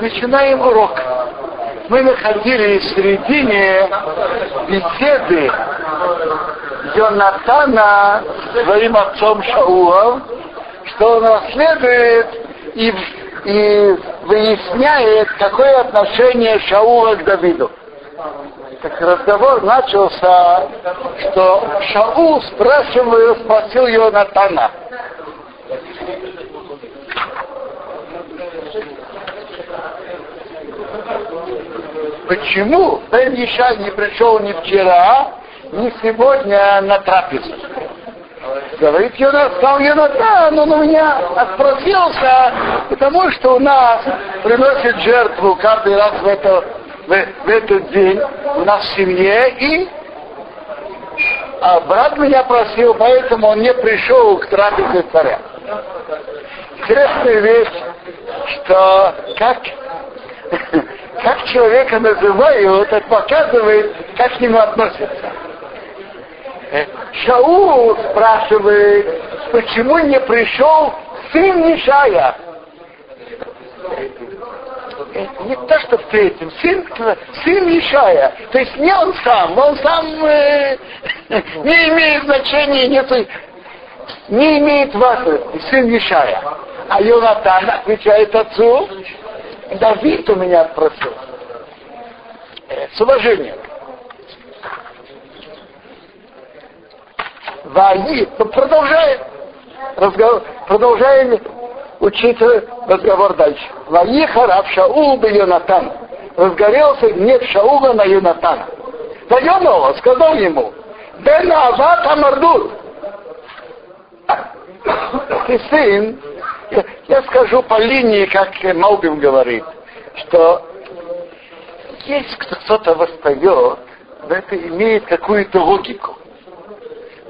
Начинаем урок. Мы находились в середине беседы Йонатана с своим отцом Шаула, что он расследует и, и выясняет, какое отношение Шаула к Давиду. Так разговор начался, что Шаул спрашивал, спросил Йонатана, почему Бен Ишай не пришел ни вчера, ни сегодня на трапезу? Говорит Йонатан, сказал Йонатан, он у меня отпросился, потому что у нас приносит жертву каждый раз в, это, в, в этот день у нас в семье, и а брат меня просил, поэтому он не пришел к трапезе царя. Интересная вещь, что как как человека называют, это показывает, как к нему относятся. Э, Шаул спрашивает, почему не пришел сын Нишая? Э, не то, что в третьем, сын, сын Ишая. То есть не он сам, он сам э, не имеет значения, нет, не имеет важности, сын Ишая. А Йонатан отвечает отцу, Давид у меня просил. С уважением. Ваи, ну, продолжаем. Разговор, продолжаем учить разговор дальше. Ваи хараб Шаул бы Йонатан. Разгорелся гнев Шаула на Йонатана. Вайонова сказал ему, Бен Ават Амардут. Ты сын я скажу по линии, как Малбим говорит, что есть кто-то восстает, но это имеет какую-то логику.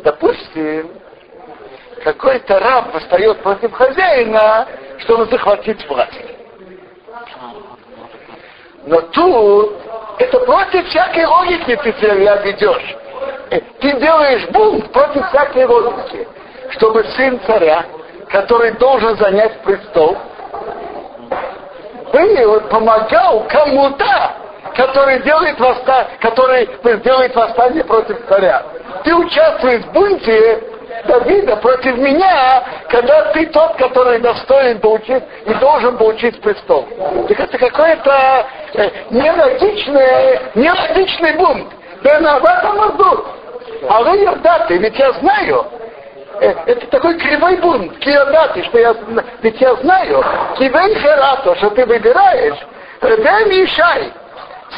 Допустим, какой-то раб восстает против хозяина, чтобы захватить власть. Но тут это против всякой логики ты себя ведешь. Э, ты делаешь бунт против всякой логики, чтобы сын царя который должен занять престол, был, помогал кому-то, который делает, восста... который делает восстание против царя. Ты участвуешь в бунте Давида против меня, когда ты тот, который достоин получить и должен получить престол. Так это какой-то э, нелогичный, нелогичный бунт. Да на этом А вы, Ердаты, ведь я знаю, это такой кривой бунт, киодаты, что я, ведь я знаю, кивен херато, что ты выбираешь, дай мешай,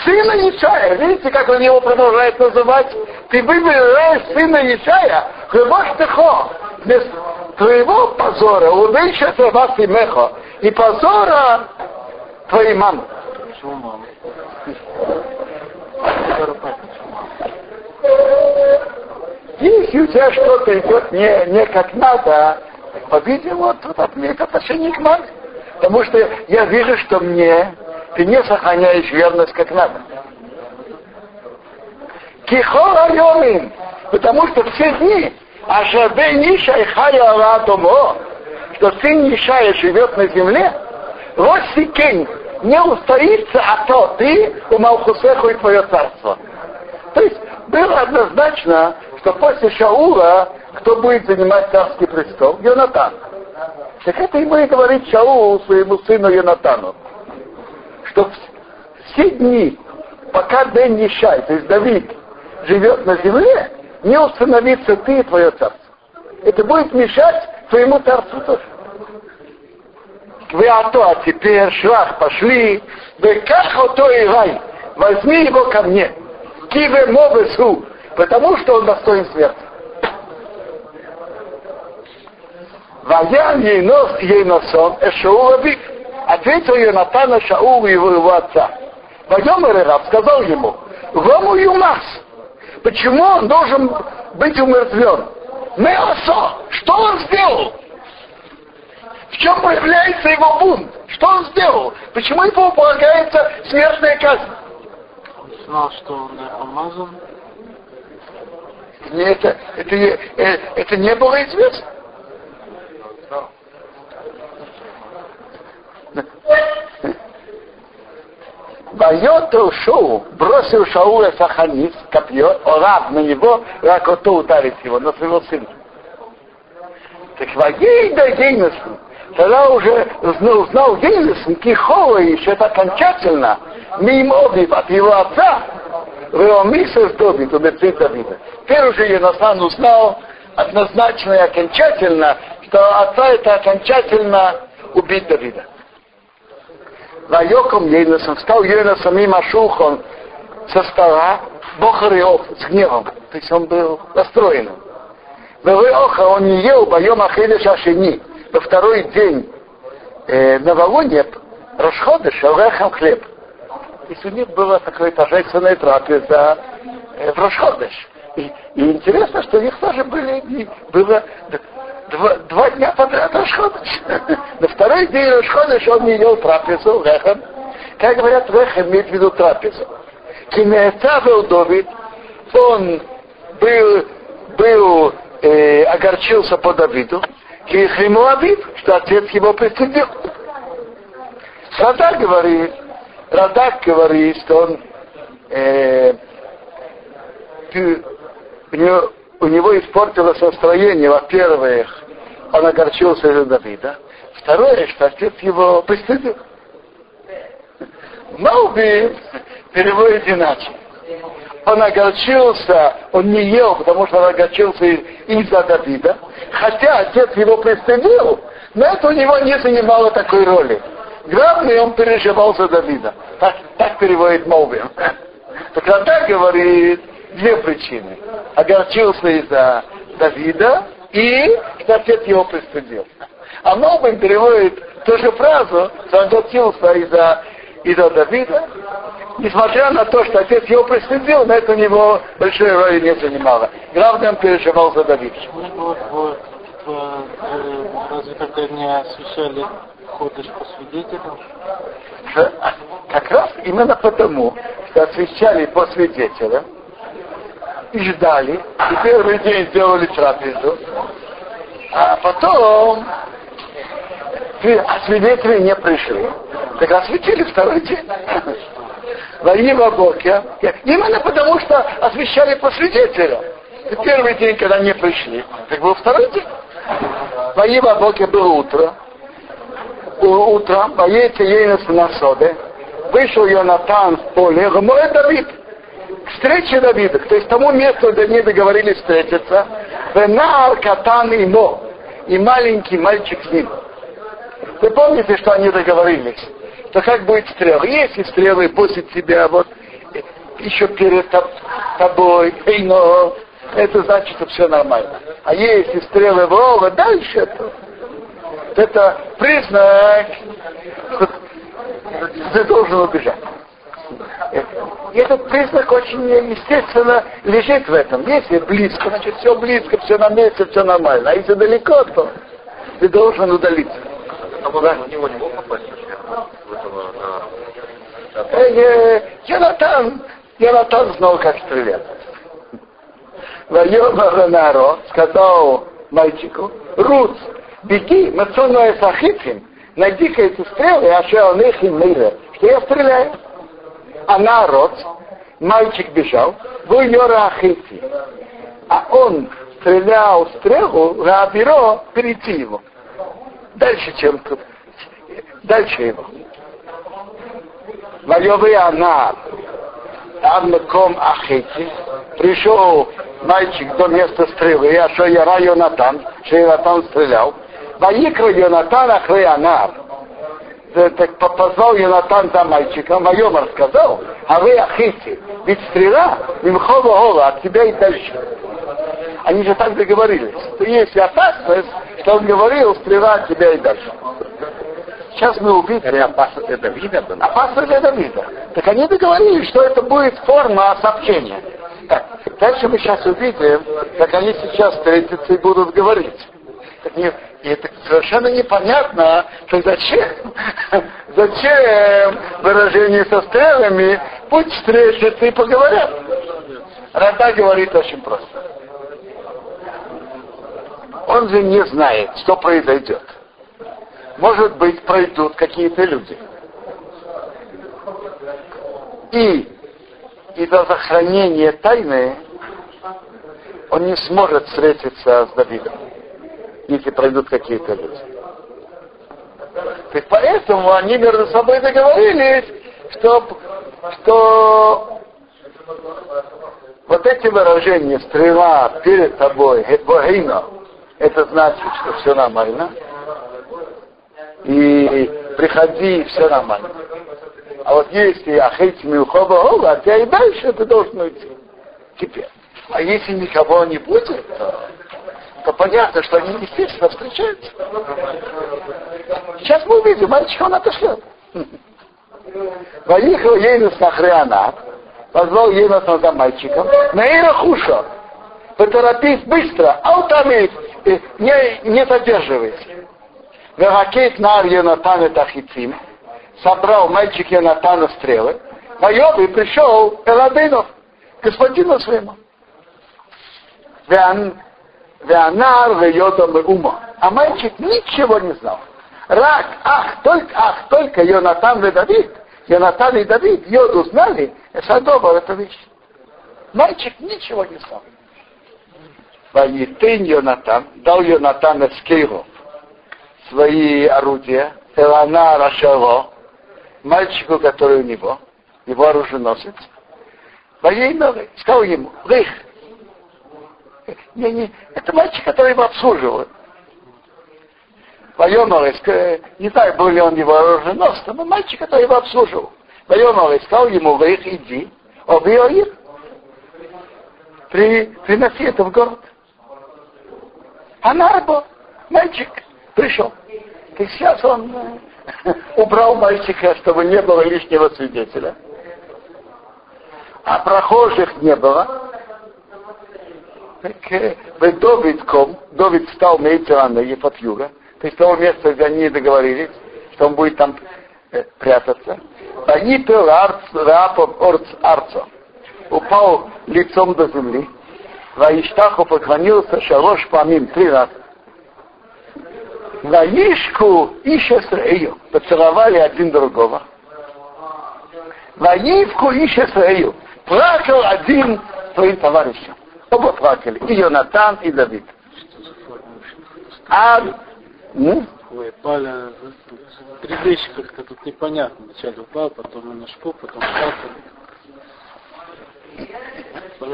сына Ишая, видите, как он его продолжает называть, ты выбираешь сына Ишая, хлебаш тихо, без твоего позора, удыша вас и мехо, и позора твоей мамы. Почему мама? Если у тебя что-то идет не, не как надо, по-видимому, тут от имеет отношение к маме. Потому что я вижу, что мне ты не сохраняешь верность как надо. Кихора йомин, потому что все дни, а шабе ниша и хая домо, что сын Нишая живет на земле, Росикень не устоится, а то ты у Малхусеху и твое царство. То есть было однозначно, что после Шаула кто будет занимать царский престол? Йонатан. Так это ему и говорит Шаул своему сыну Йонатану. Что все дни, пока Дэн Нишай, то есть Давид, живет на земле, не установится ты и твое царство. Это будет мешать твоему царству тоже. Вы а то, а теперь швах пошли, вы как то и рай, возьми его ко мне. Киве мовесу, потому что он достоин смерти. Ваян Ейнос Ейносон Эшоу Абик. Ответил Йонатана Шаул его, его отца. Вайомер Раб сказал ему, Гому Юмас, почему он должен быть умертвен? Меосо, что он сделал? В чем проявляется его бунт? Что он сделал? Почему ему полагается смертная казнь? знал, что он э, помазан. не это, это, э, это не было известно. Байоту Шоу бросил Шауля Саханис копье, орав на него, ракоту ударить его, на своего сына. Так вагей да геймесу тогда уже узнал, знал Гейнесу, Кихова еще это окончательно, мимо от его отца, Веомиса с Добит, убийцы Давида. Теперь уже Йонасан узнал однозначно и окончательно, что отца это окончательно убить Давида. Вайоком Ейносом стал Йонасом мимо Шухон со стола Бохариов с гневом. То есть он был расстроенным. Оха он не ел боем Ахидыш Ашини. Во второй день э, новолуния Рошходыш Алехам хлеб. Есть у них было такое торжественное трапеза э, в Рошходыш. И, и интересно, что у них тоже были, было два, два дня подряд Рошходыш. На второй день Рошходыш он не ел трапезу, Лехам. Как говорят, Лехам имеет в виду трапезу. Кимеца Давид, он был, был э, огорчился по Давиду, Кихриму Абид, что отец его пристыдил. Радак говорит, Радак говорит, что он э, у, него, у него испортилось настроение, во-первых, он огорчился из-за Давида, второе, что отец его пристыдил. Мауби переводит иначе он огорчился, он не ел, потому что он огорчился из-за Давида, хотя отец его пристыдил, но это у него не занимало такой роли. Главное, он переживал за Давида. Так, так переводит Молвин. Так тогда говорит две причины. Огорчился из-за Давида и отец его пристыдил. А Молвин переводит ту же фразу, что огорчился из-за из-за Давида несмотря на то, что отец его пристыдил, но это у него большой роли не занимало. Главное, он переживал за Давида. Разве когда не освещали ходишь по свидетелям? Как раз именно потому, что освещали по свидетелям и ждали, и первый день сделали трапезу, а потом а свидетели не пришли. Так осветили второй день. Ваива Бокер. Именно потому, что освещали по свидетелям. И первый день, когда не пришли, так был второй день. Ваива Бокер было утро. Утром, воейте Ейнес на соде, вышел Йонатан в поле, мой Давид, к встрече Давида, то есть тому месту, где они договорились встретиться, Венар Катан имо, и маленький мальчик с ним. Вы помните, что они договорились? То как будет стрела? Если стрелы после тебя, вот еще перед тобой, но это значит, что все нормально. А если стрелы Вова дальше, то это признак, что ты должен убежать. И этот признак очень естественно лежит в этом. Если близко, значит все близко, все на месте, все нормально. А если далеко, то ты должен удалиться. А да. него не мог попасть э, Йонатан, Йонатан знал, как стрелять. Вайома Наро сказал мальчику, Рут, беги, Мацону Сахитим, найди-ка эти стрелы, а что он их мире, что я стреляю. А народ, мальчик бежал, вы Йора Ахити, а он стрелял стрелу, Рабиро, перейти его. Дальше, чем. Дальше его. Она Амнаком Ахити, пришел мальчик до места стрелы, а что я Йонатан, что Йонатан стрелял. Ваикра Йонатан Анар. Так позвал Йонатан за мальчиком, Вайом рассказал, а вы Ахити, ведь стрела, Мимхова Ола, от тебя и дальше. Они же так договорились. Что есть опасность, что он говорил, стрела от тебя и дальше. Сейчас мы увидим. Это опасность для Давида была? Опасность для Давида. Так они договорились, что это будет форма сообщения. Так, дальше мы сейчас увидим, как они сейчас встретятся и будут говорить. Так не, и это совершенно непонятно, что зачем, зачем выражение со стрелами, пусть встретятся и поговорят. Рада говорит очень просто. Он же не знает, что произойдет может быть, пройдут какие-то люди. И из-за сохранения тайны он не сможет встретиться с Давидом, если пройдут какие-то люди. Есть поэтому они между собой договорились, что, что вот эти выражения стрела перед тобой, это значит, что все нормально. И приходи, все нормально. А вот если Ахейти Милхова Ова, то и дальше ты должен уйти. Теперь. А если никого не будет, то, то понятно, что они естественно встречаются. Сейчас мы увидим, мальчик он отошлет. Поехал Ейнус на Хрианат, позвал Ейнус за мальчиком, на Ирахуша, поторопись быстро, аутамит, не, не задерживайся. Вегакейт нар Йонатан и Тахицим, собрал мальчик Йонатана стрелы, поел и пришел Эладынов, господину своему. Веанар вейодом ума. А мальчик ничего не знал. Рак, ах, только, ах, только Йонатан и Давид, Йонатан и Давид, Йод узнали, Эсадоба это вещь. Мальчик ничего не знал. Ваитын Йонатан, дал Йонатан Эскейру свои орудия, Элана Рашаво, мальчику, который у него, его оруженосец, Воей новый, сказал ему, Рых, не, не, это мальчик, который его обслуживал. Вайомар, не знаю, был ли он его оруженосцем, но мальчик, который его обслуживал. Вайомар сказал ему, Рых, иди, убей их, при, приноси это в город. А Нарбо, мальчик, пришел. И сейчас он э, убрал мальчика, чтобы не было лишнего свидетеля. А прохожих не было. Так э, Довидком, Довид стал Мейтерана и от юга, то есть того места, где они договорились, что он будет там э, прятаться. Они пел Арцо, упал лицом до земли, Ваиштаху поклонился Шалош Памим три раза. Ваишку и Шесрею поцеловали один другого. Ваивку и Шесрею плакал один своим товарищем. Оба плакали. И Йонатан, и Давид. А... Ну? Ой, Паля, три вещи как-то тут непонятно. Вначале упал, потом на шпу, потом плакали.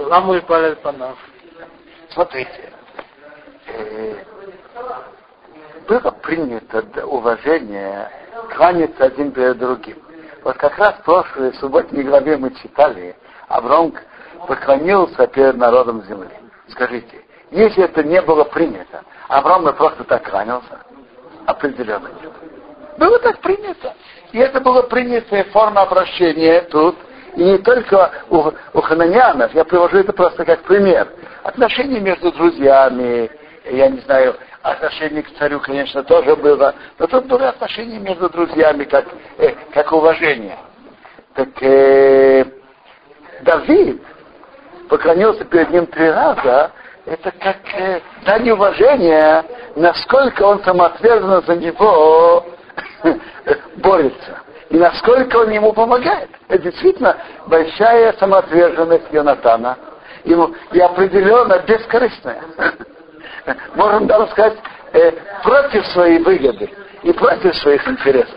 Ламу и Паля Панав. Смотрите. Было принято уважение кланяться один перед другим. Вот как раз в прошлой субботней главе мы читали, Авром поклонился перед народом земли. Скажите, если это не было принято, Авраам бы просто так кланялся? Определенно нет. Было так принято. И это было принятая форма обращения тут, и не только у, у хананянов, я привожу это просто как пример. Отношения между друзьями, я не знаю, отношение к царю, конечно, тоже было, но тут были отношения между друзьями, как, э, как уважение. Так э, Давид поклонился перед ним три раза, это как э, дань уважения, насколько он самоотверженно за него борется. И насколько он ему помогает. Это действительно большая самоотверженность Йонатана. Ему, и определенно бескорыстная. Можно даже сказать, э, против своей выгоды и против своих интересов.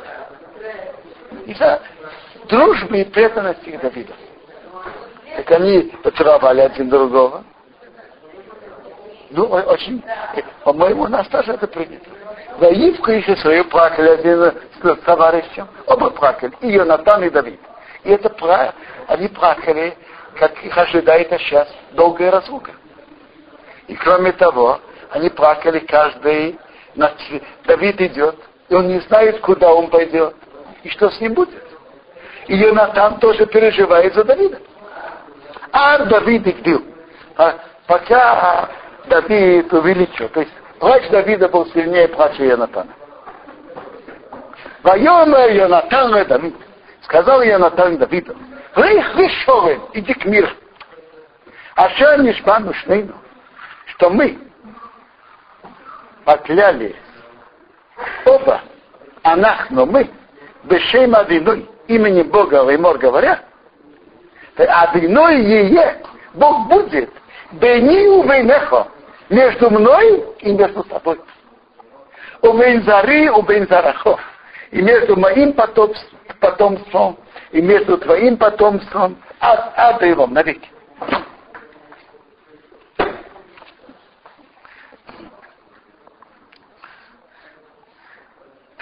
Из-за дружбы и преданности к Давиду. Так они поцеловали один другого. Ну, очень, по-моему, у нас тоже это принято. Ивку еще свою плакали один с товарищем. Оба плакали. И Йонатан, и Давид. И это они плакали, как их ожидает сейчас, долгая разлука. И кроме того, они плакали каждый, Давид идет, и он не знает, куда он пойдет, и что с ним будет. И Йонатан тоже переживает за Давида. А Давид игдил. А пока Давид увеличил. То есть плач Давида был сильнее плача Йонатана. Вайомер Йонатан Давид. Сказал Йонатан Давиду, Рейх вишовен, иди к миру. А что Нишпану Шнейну, что мы, поклялись оба, анахну мы, бешема виной, имени Бога Леймор говоря, А виной ее Бог будет. Бени у Бейнехо между мной и между тобой. У Бейнзари, у Бейнзарахо. И между моим потомством, и между твоим потомством, а, а ты навеки.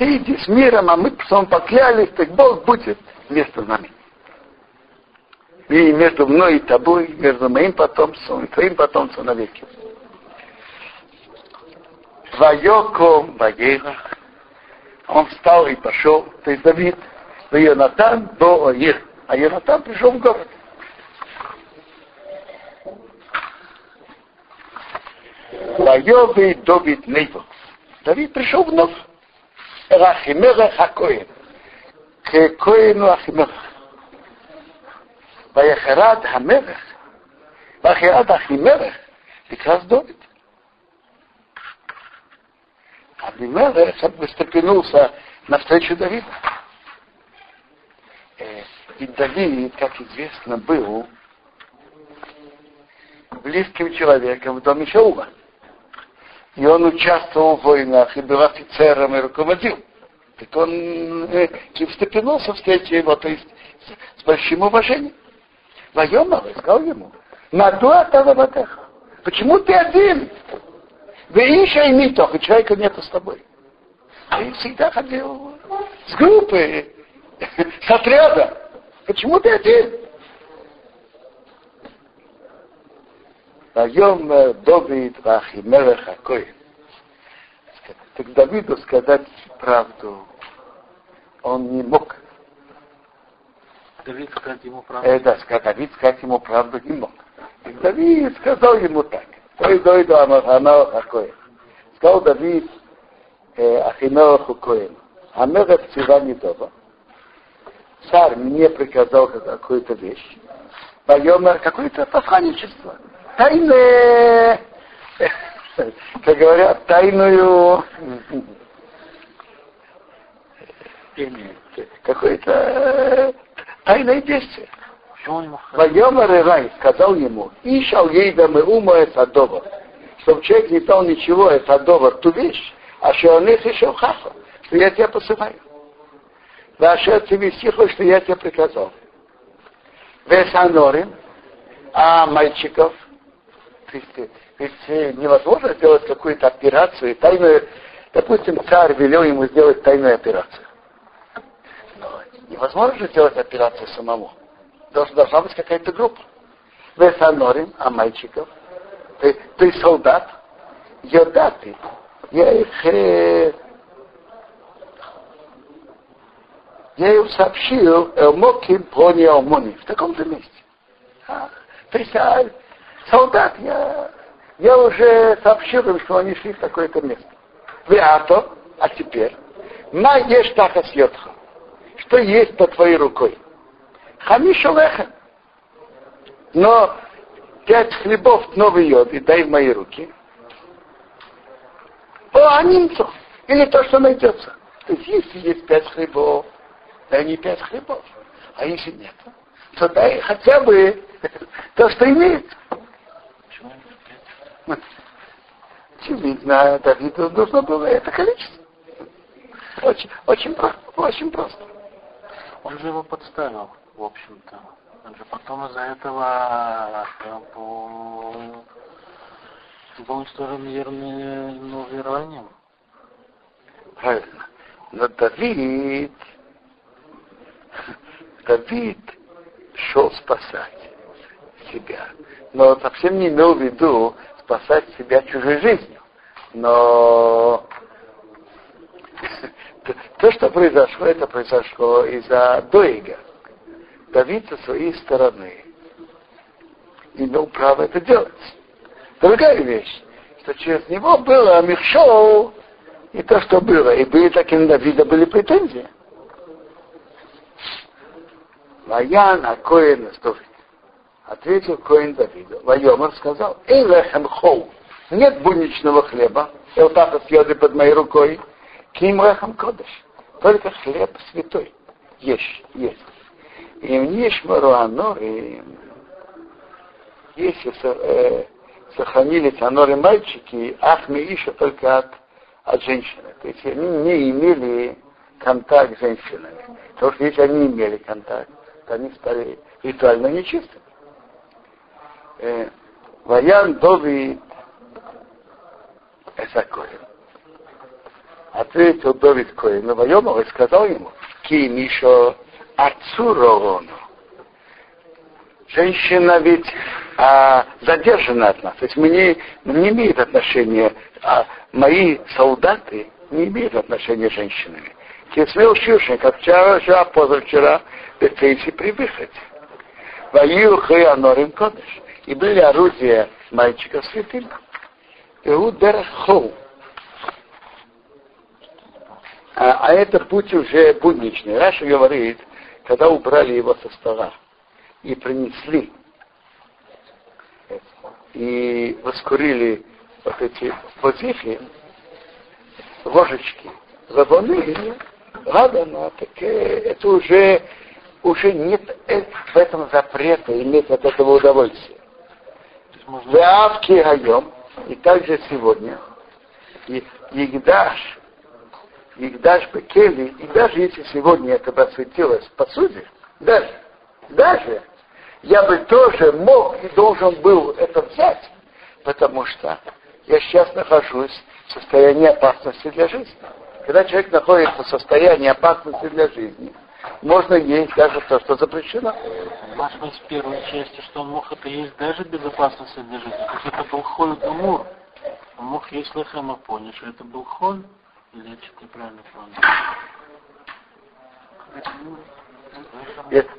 Ты иди с миром, а мы потом поклялись, так Бог будет между нами. И между мной и тобой, между моим потомством и твоим потомством навеки. Вайоком Ваева. Он встал и пошел, то есть Давид, Йонатан до Оир. А Йонатан пришел в город. Вайовый Давид Нейво. Давид пришел вновь. Рахимерех Акоин. К Коину Ахимерех. Ваяхарад Хамерех. Ваяхарад Ахимерех. Прекрас Довид. Абимелех встрепенулся навстречу Давида. И Давид, как известно, был близким человеком в доме Шаула и он участвовал в войнах, и был офицером, и руководил. Так он э, встрепенулся встрече его, то есть с, с большим уважением. Вайомар сказал ему, Надуа Талаватеха, почему ты один? Вы еще и митох, и человека нету с тобой. Ты всегда ходил с группы, с отряда. Почему ты один? Вайом Довид Вахимелех Акоин. Так Давиду сказать правду он не мог. Давид сказать ему правду? Э, да, Давид сказать ему правду не мог. И Давид сказал ему так. Ой, дойду Амаханал Акоин. Сказал Давид э, Ахинелаху Коин. Амелех Цива Недова. Царь мне приказал какую-то вещь. Поемер какое-то посланничество тайное, как говорят, тайную какое-то тайное действие. Вайомар Рай сказал ему, Ишал ей да мы ума садова, чтобы человек не дал ничего это садова ту вещь, а что он их еще хафа, что я тебя посылаю. Ваша тебе стихо, что я тебе приказал. Весанорим, а мальчиков – ведь, ведь невозможно сделать какую-то операцию, тайную, допустим, царь велел ему сделать тайную операцию. Но невозможно же сделать операцию самому. Должна, должна быть какая-то группа. Весанорим, а мальчиков, ты, ты солдат, йодаты, я их э, я им сообщил Элмоким Пони Алмони в таком же месте. А, то есть а, солдат, я, я уже сообщил им, что они шли в такое-то место. Вы ато, а теперь, на ешь таха съетха. Что есть под твоей рукой? Хамиша леха. Но пять хлебов новый йод и дай в мои руки. О, анимцу. Или то, что найдется. То есть, если есть пять хлебов, дай не пять хлебов. А если нет, то дай хотя бы то, что имеется. Очевидно, Давиду нужно было это количество. Очень, очень, очень просто. Он же его подставил, в общем-то. Он же потом из-за этого был, был уничтожен верованием. Правильно. Но Давид, Давид шел спасать себя. Но совсем не имел в виду спасать себя чужой жизнью. Но то, что произошло, это произошло из-за Доига. Давид со своей стороны имел право это делать. Другая вещь, что через него было Михшоу и то, что было. И были такие на Давида были претензии. Ваян Акоин Астовит. Ответил Коин Давиду. Вайомар сказал, Эй лехем хоу, нет будничного хлеба, и так съеды под моей рукой, ким лехем кодыш, только хлеб святой. Есть, есть. им нишмару аноры, если э, сохранились аноры мальчики, ах мы еще только от, от женщины. То есть они не имели контакт с женщинами. Потому что если они имели контакт, то они стали ритуально нечистыми. Э, Ваян Дови Эсакоин. Ответил Довид Коин, но Вайомов и сказал ему, Ки Мишо отцу Ровану. Женщина ведь а, задержана от нас. То есть мы не, не имеет отношения, а мои солдаты не имеют отношения с женщинами. Кисмел Шушин, как вчера, вчера, позавчера, Бефейси при выходе. Ваю Хаянорим Кодыш. И были орудия мальчика святым. Иуд Дерхоу. А, а это путь уже будничный. Раша говорит, когда убрали его со стола и принесли, и воскурили вот эти позихи, ложечки, забоны, ладно, так э, это уже, уже нет в этом запрета иметь от этого удовольствия. В Авке Гайом, и также сегодня, и Егдаш, Игдаш Бекели, и даже если сегодня это посвятилось посуде, даже, даже я бы тоже мог и должен был это взять, потому что я сейчас нахожусь в состоянии опасности для жизни. Когда человек находится в состоянии опасности для жизни, можно есть даже то, что запрещено. Важно в первой части, что он мог это есть даже безопасности для жизни. То есть это был холь гамур. Он мог есть лехема что это был холь, или я что-то неправильно понял?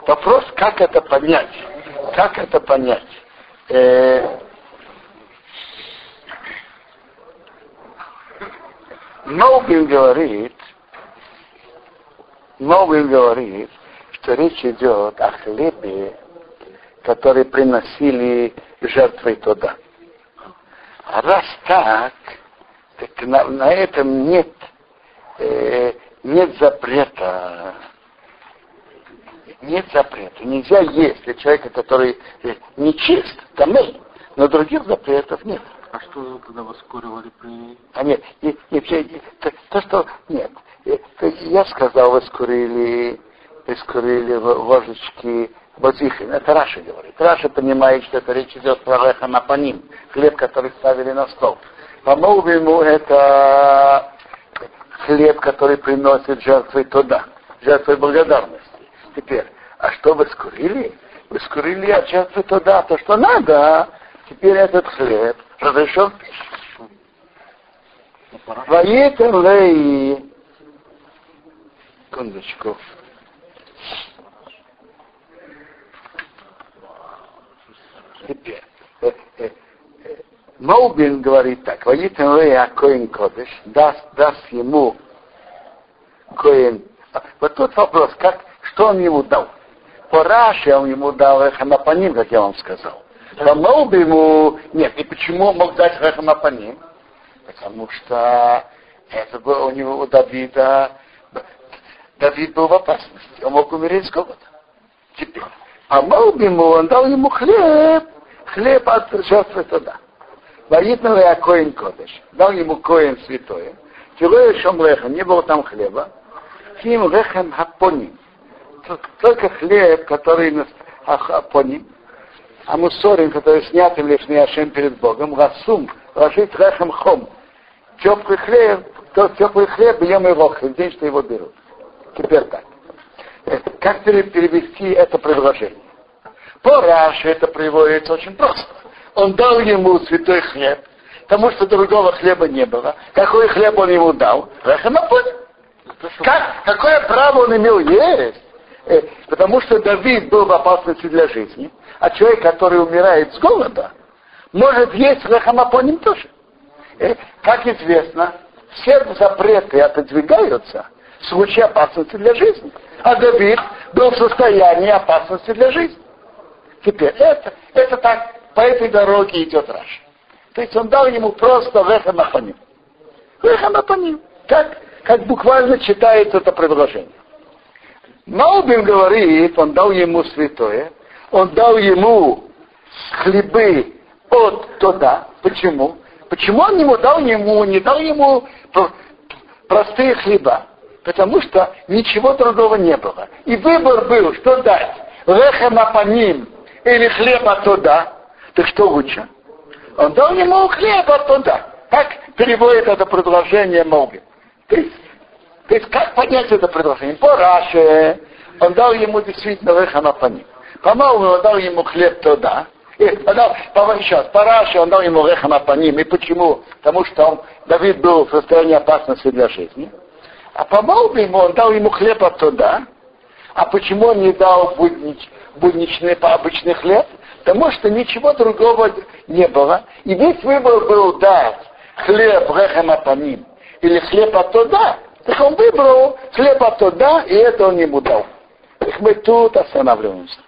Вопрос, как это понять? Как это понять? Э, Новин говорит, Новин говорит, что речь идет о хлебе, который приносили жертвой туда. А раз так, так на, на этом нет, э, нет запрета. Нет запрета. Нельзя есть для человека, который не чист, тамей, но других запретов нет. А что вы тогда воскуривали при... А нет, и, и, и, то, то, что... Нет, я сказал, воскурили, воскурили ложечки בזיכין. Это Раши говорит. Раши понимает, что это речь идет про לחם הפנים, хлеб, который ставили на стол. По-моему, это хлеб, который приносит жертвы туда, жертвы благодарности. Теперь, а что воскурили? Воскурили от жертвы туда, то, что надо. Теперь этот хлеб разрешен в пищу. Воетен лей. Секундочку. Теперь. Моубин говорит так, Ваитен Лея Коин Кодыш, даст, даст ему Коин. Вот тут вопрос, как, что он ему дал? По Раше он ему дал Эханапаним, как я вам сказал. По Моубину нет. И почему он мог дать Эханапаним? Потому что это было у него, у Давида, Давид был в опасности. Он мог умереть с голода. Теперь, по Моубину он дал ему хлеб, хлеб от жертвы туда. Ваитнал я коин кодыш. Дал ему коин святое. Тилоя шомлеха, не было там хлеба. Ким лехем хапоним. Только хлеб, который хапоним. А мусорим, который снят им лишний ашем перед Богом. Гасум, ложить лехем хом. Теплый хлеб, то теплый хлеб, ем его в день, что его берут. Теперь так. Как перевести это предложение? По Раше это приводится очень просто. Он дал ему святой хлеб, потому что другого хлеба не было. Какой хлеб он ему дал? Рахамапони. Как, какое право он имел есть? Э, потому что Давид был в опасности для жизни, а человек, который умирает с голода, может есть рахамапоним тоже. Э, как известно, все запреты отодвигаются в случае опасности для жизни. А Давид был в состоянии опасности для жизни. Теперь это, это так по этой дороге идет Раш. То есть он дал ему просто вехамапаним. Вехамапаним. Как, как буквально читается это предложение. Маубин говорит, он дал ему святое, он дал ему хлебы от туда. Почему? Почему он ему дал ему, не дал ему простые хлеба? Потому что ничего другого не было. И выбор был, что дать. Лехема по ним или хлеба туда. Так что лучше? Он дал ему хлеба туда. Так переводит это предложение Моби. То есть, то есть как понять это предложение? По Раше он дал ему действительно лехема по ним. По Моби он дал ему хлеб туда. И, дал, еще раз, по Раше он дал ему лехема по ним. И почему? Потому что он, Давид был в состоянии опасности для жизни. А по Моби он дал ему хлеб оттуда. А почему он не дал буднич, будничный, по обычный хлеб? Потому что ничего другого не было. И весь выбор был дать хлеб рехем апаним или хлеб оттуда. Так он выбрал хлеб оттуда, и это он ему дал. Так мы тут останавливаемся.